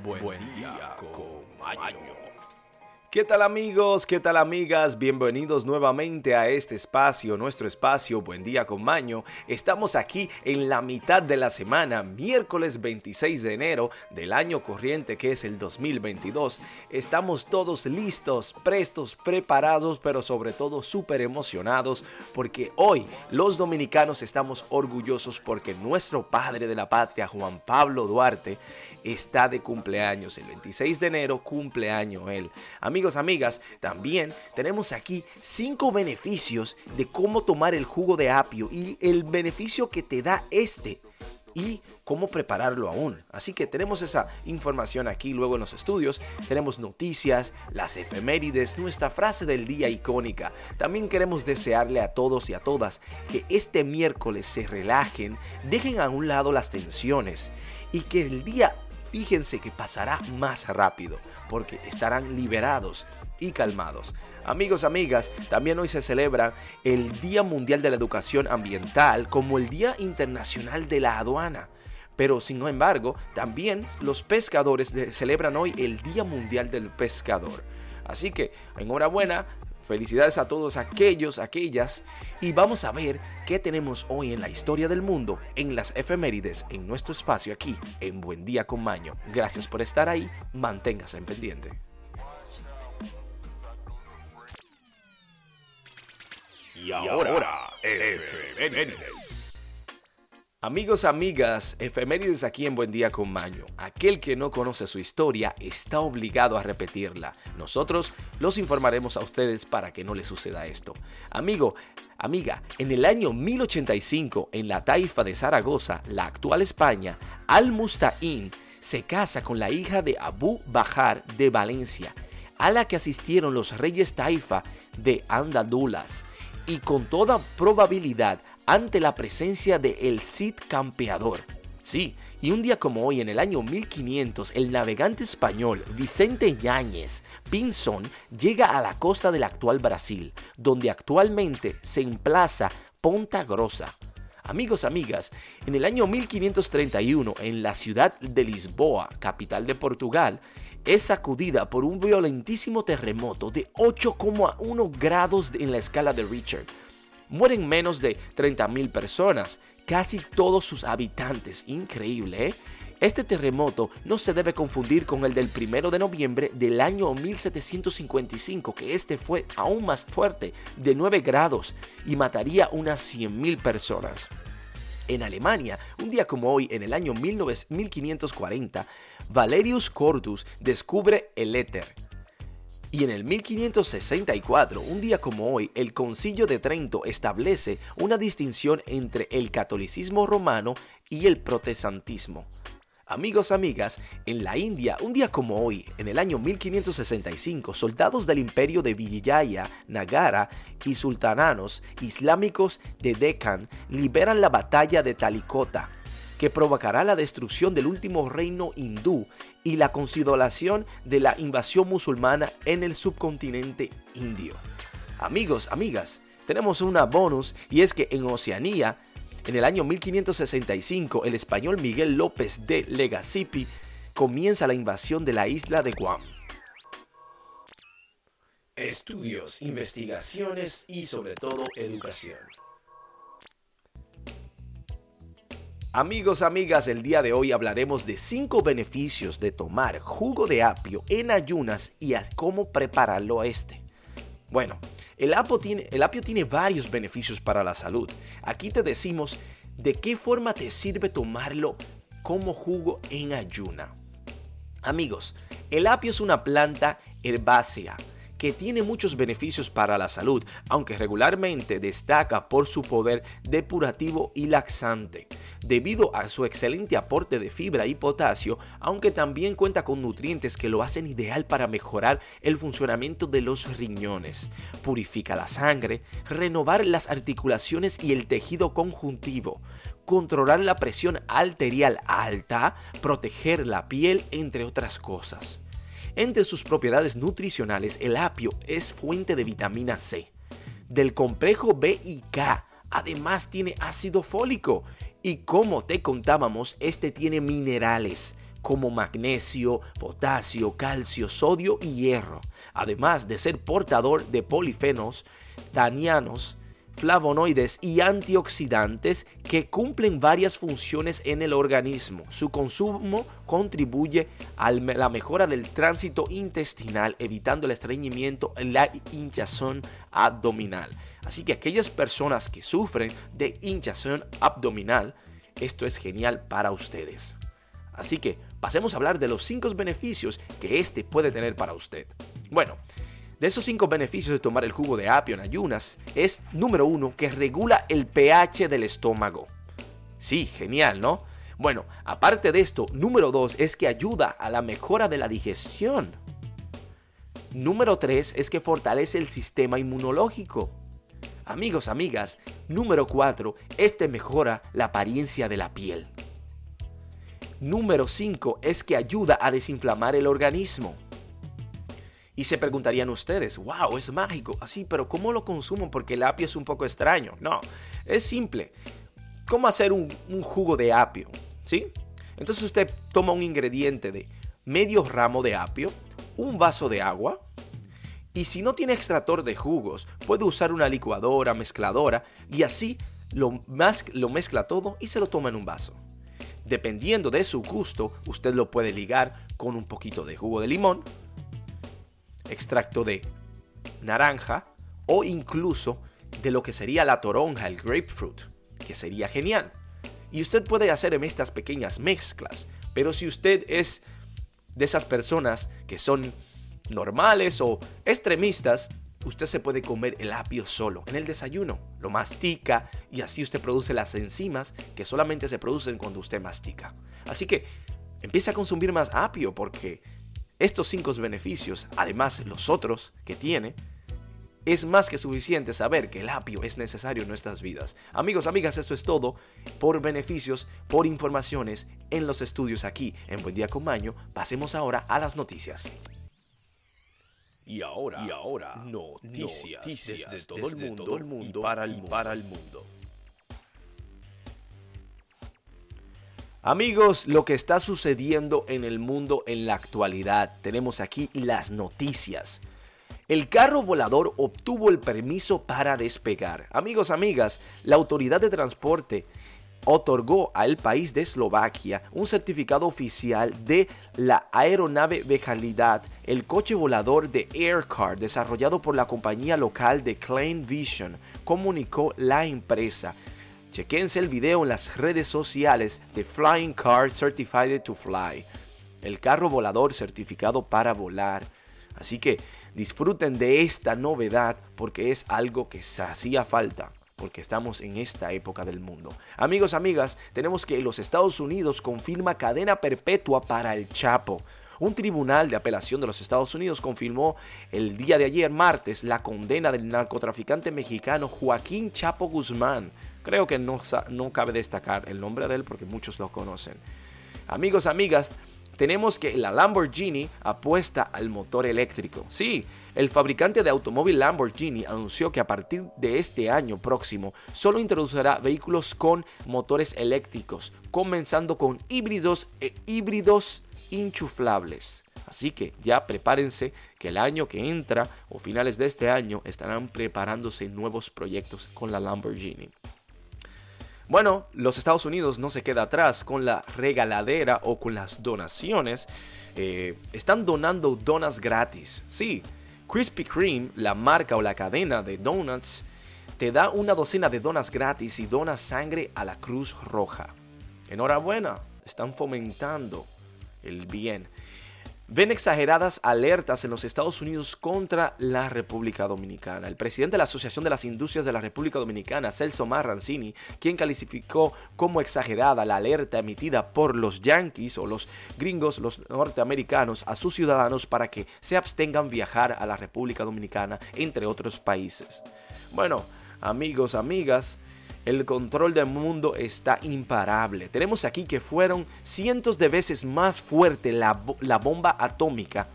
Buen, día, Maño. ¿Qué tal amigos? ¿Qué tal amigas? Bienvenidos nuevamente a este espacio, nuestro espacio Buen Día con Maño. Estamos aquí en la mitad de la semana, miércoles 26 de enero del año corriente que es el 2022. Estamos todos listos, prestos, preparados, pero sobre todo súper emocionados porque hoy los dominicanos estamos orgullosos porque nuestro padre de la patria, Juan Pablo Duarte, está de cumpleaños. El 26 de enero cumpleaños él. Amigos, amigos, amigas, también tenemos aquí cinco beneficios de cómo tomar el jugo de apio y el beneficio que te da este y cómo prepararlo aún. Así que tenemos esa información aquí luego en los estudios. Tenemos noticias, las efemérides, nuestra frase del día icónica. También queremos desearle a todos y a todas que este miércoles se relajen, dejen a un lado las tensiones y que el día fíjense que pasará más rápido porque estarán liberados y calmados. Amigos, amigas, también hoy se celebra el Día Mundial de la Educación Ambiental como el Día Internacional de la Aduana. Pero sin embargo, también los pescadores celebran hoy el Día Mundial del Pescador. Así que enhorabuena Felicidades a todos aquellos, aquellas. Y vamos a ver qué tenemos hoy en la historia del mundo, en las efemérides, en nuestro espacio aquí, en Buen Día con Maño. Gracias por estar ahí. Manténgase en pendiente. Y ahora, efemérides. Amigos, amigas, efemérides aquí en Buen Día con Maño. Aquel que no conoce su historia está obligado a repetirla. Nosotros los informaremos a ustedes para que no le suceda esto. Amigo, amiga, en el año 1085, en la taifa de Zaragoza, la actual España, Al-Musta'in se casa con la hija de Abu Bajar de Valencia, a la que asistieron los reyes taifa de Andadulas. Y con toda probabilidad, ante la presencia de el Cid campeador. Sí, y un día como hoy, en el año 1500, el navegante español Vicente Yáñez Pinzón llega a la costa del actual Brasil, donde actualmente se emplaza Ponta Grossa. Amigos, amigas, en el año 1531, en la ciudad de Lisboa, capital de Portugal, es sacudida por un violentísimo terremoto de 8,1 grados en la escala de Richard, mueren menos de 30.000 personas, casi todos sus habitantes. Increíble, ¿eh? Este terremoto no se debe confundir con el del 1 de noviembre del año 1755, que este fue aún más fuerte, de 9 grados, y mataría unas 100.000 personas. En Alemania, un día como hoy, en el año 1540, Valerius Cordus descubre el éter, y en el 1564, un día como hoy, el Concilio de Trento establece una distinción entre el catolicismo romano y el protestantismo. Amigos, amigas, en la India, un día como hoy, en el año 1565, soldados del imperio de Vijaya, Nagara y sultananos islámicos de Deccan liberan la batalla de Talikota, que provocará la destrucción del último reino hindú y la consideración de la invasión musulmana en el subcontinente indio. Amigos, amigas, tenemos una bonus y es que en Oceanía, en el año 1565, el español Miguel López de Legazpi comienza la invasión de la isla de Guam. Estudios, investigaciones y sobre todo educación. Amigos, amigas, el día de hoy hablaremos de 5 beneficios de tomar jugo de apio en ayunas y a cómo prepararlo a este. Bueno, el apio, tiene, el apio tiene varios beneficios para la salud. Aquí te decimos de qué forma te sirve tomarlo como jugo en ayuna. Amigos, el apio es una planta herbácea que tiene muchos beneficios para la salud, aunque regularmente destaca por su poder depurativo y laxante, debido a su excelente aporte de fibra y potasio, aunque también cuenta con nutrientes que lo hacen ideal para mejorar el funcionamiento de los riñones, purifica la sangre, renovar las articulaciones y el tejido conjuntivo, controlar la presión arterial alta, proteger la piel, entre otras cosas. Entre sus propiedades nutricionales, el apio es fuente de vitamina C, del complejo B y K. Además tiene ácido fólico y como te contábamos, este tiene minerales, como magnesio, potasio, calcio, sodio y hierro, además de ser portador de polifenos, danianos, flavonoides y antioxidantes que cumplen varias funciones en el organismo. Su consumo contribuye a la mejora del tránsito intestinal, evitando el estreñimiento y la hinchazón abdominal. Así que aquellas personas que sufren de hinchazón abdominal, esto es genial para ustedes. Así que pasemos a hablar de los 5 beneficios que este puede tener para usted. Bueno, de esos 5 beneficios de tomar el jugo de apio en ayunas es número 1 que regula el pH del estómago. Sí, genial, ¿no? Bueno, aparte de esto, número 2 es que ayuda a la mejora de la digestión. Número 3 es que fortalece el sistema inmunológico. Amigos, amigas, número 4, este mejora la apariencia de la piel. Número 5 es que ayuda a desinflamar el organismo. Y se preguntarían ustedes, wow, es mágico, así, pero ¿cómo lo consumo? Porque el apio es un poco extraño. No, es simple. ¿Cómo hacer un, un jugo de apio? ¿Sí? Entonces usted toma un ingrediente de medio ramo de apio, un vaso de agua, y si no tiene extractor de jugos, puede usar una licuadora, mezcladora, y así lo, lo mezcla todo y se lo toma en un vaso. Dependiendo de su gusto, usted lo puede ligar con un poquito de jugo de limón, extracto de naranja o incluso de lo que sería la toronja, el grapefruit, que sería genial. Y usted puede hacer en estas pequeñas mezclas, pero si usted es de esas personas que son normales o extremistas, usted se puede comer el apio solo en el desayuno. Lo mastica y así usted produce las enzimas que solamente se producen cuando usted mastica. Así que empieza a consumir más apio porque estos cinco beneficios, además los otros que tiene, es más que suficiente saber que el apio es necesario en nuestras vidas. Amigos, amigas, esto es todo por beneficios, por informaciones en los estudios aquí en Buen Día con Maño. Pasemos ahora a las noticias. Y ahora, y ahora noticias, desde, todo, el mundo, el mundo y para el, para el mundo. Amigos, lo que está sucediendo en el mundo en la actualidad, tenemos aquí las noticias. El carro volador obtuvo el permiso para despegar. Amigos, amigas, la autoridad de transporte otorgó al país de Eslovaquia un certificado oficial de la aeronave Bejalidad, el coche volador de Aircar desarrollado por la compañía local de Klein Vision, comunicó la empresa. Chequense el video en las redes sociales de Flying Car Certified to Fly, el carro volador certificado para volar. Así que disfruten de esta novedad porque es algo que se hacía falta porque estamos en esta época del mundo. Amigos, amigas, tenemos que los Estados Unidos confirma cadena perpetua para el Chapo. Un tribunal de apelación de los Estados Unidos confirmó el día de ayer, martes, la condena del narcotraficante mexicano Joaquín Chapo Guzmán. Creo que no, no cabe destacar el nombre de él porque muchos lo conocen. Amigos, amigas, tenemos que la Lamborghini apuesta al motor eléctrico. Sí, el fabricante de automóvil Lamborghini anunció que a partir de este año próximo solo introducirá vehículos con motores eléctricos, comenzando con híbridos e híbridos inchuflables. Así que ya prepárense que el año que entra o finales de este año estarán preparándose nuevos proyectos con la Lamborghini. Bueno, los Estados Unidos no se queda atrás con la regaladera o con las donaciones. Eh, están donando donas gratis. Sí, Krispy Kreme, la marca o la cadena de donuts, te da una docena de donas gratis y dona sangre a la Cruz Roja. Enhorabuena, están fomentando el bien ven exageradas alertas en los Estados Unidos contra la República Dominicana. El presidente de la Asociación de las Industrias de la República Dominicana, Celso Marrancini, quien calificó como exagerada la alerta emitida por los yankees o los gringos, los norteamericanos, a sus ciudadanos para que se abstengan viajar a la República Dominicana, entre otros países. Bueno, amigos, amigas, el control del mundo está imparable. Tenemos aquí que fueron cientos de veces más fuerte la, bomba atómica.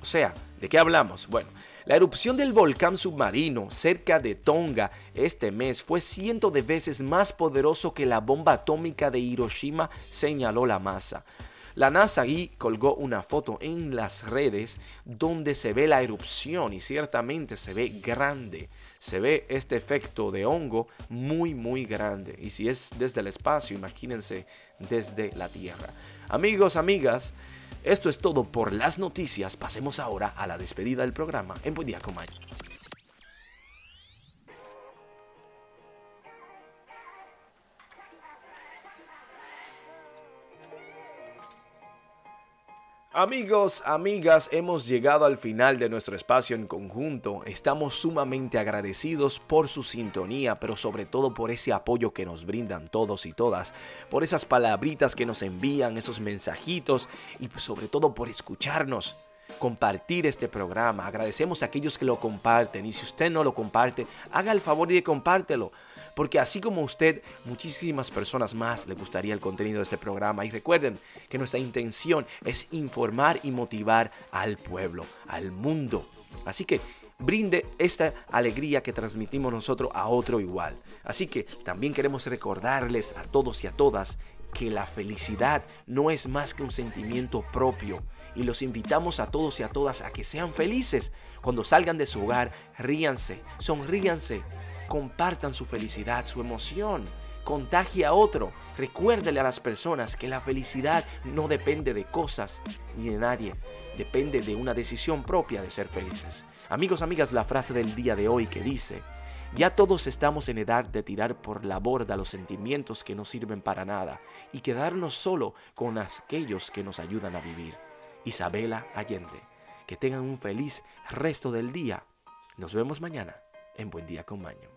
O sea, ¿de qué hablamos? Bueno, la erupción del volcán submarino cerca de Tonga este mes fue cientos de veces más poderoso que la bomba atómica de Hiroshima, señaló la masa. La NASA ahí colgó una foto en las redes donde se ve la erupción y ciertamente se ve grande. Se ve este efecto de hongo muy muy grande. Y si es desde el espacio, imagínense desde la Tierra. Amigos, amigas, esto es todo por las noticias. Pasemos ahora a la despedida del programa en Buen Día con Amigos, amigas, hemos llegado al final de nuestro espacio en conjunto. Estamos sumamente agradecidos por su sintonía, pero sobre todo por ese apoyo que nos brindan todos y todas, por esas palabritas que nos envían, esos mensajitos y sobre todo por escucharnos compartir este programa. Agradecemos a aquellos que lo comparten y si usted no lo comparte, haga el favor de compártelo porque así como usted, muchísimas personas más le gustaría el contenido de este programa. Y recuerden que nuestra intención es informar y motivar al pueblo, al mundo. Así que brinde esta alegría que transmitimos nosotros a otro igual. Así que también queremos recordarles a todos y a todas que la felicidad no es más que un sentimiento propio y los invitamos a todos y a todas a que sean felices. Cuando salgan de su hogar, ríanse, sonríanse, compartan su felicidad, su emoción. Contagie a otro. Recuérdele a las personas que la felicidad no depende de cosas ni de nadie. Depende de una decisión propia de ser felices. Amigos, amigas, la frase del día de hoy que dice, ya todos estamos en edad de tirar por la borda los sentimientos que no sirven para nada y quedarnos solo con aquellos que nos ayudan a vivir. Isabela Allende. Que tengan un feliz resto del día. Nos vemos mañana en Buen Día con Maño.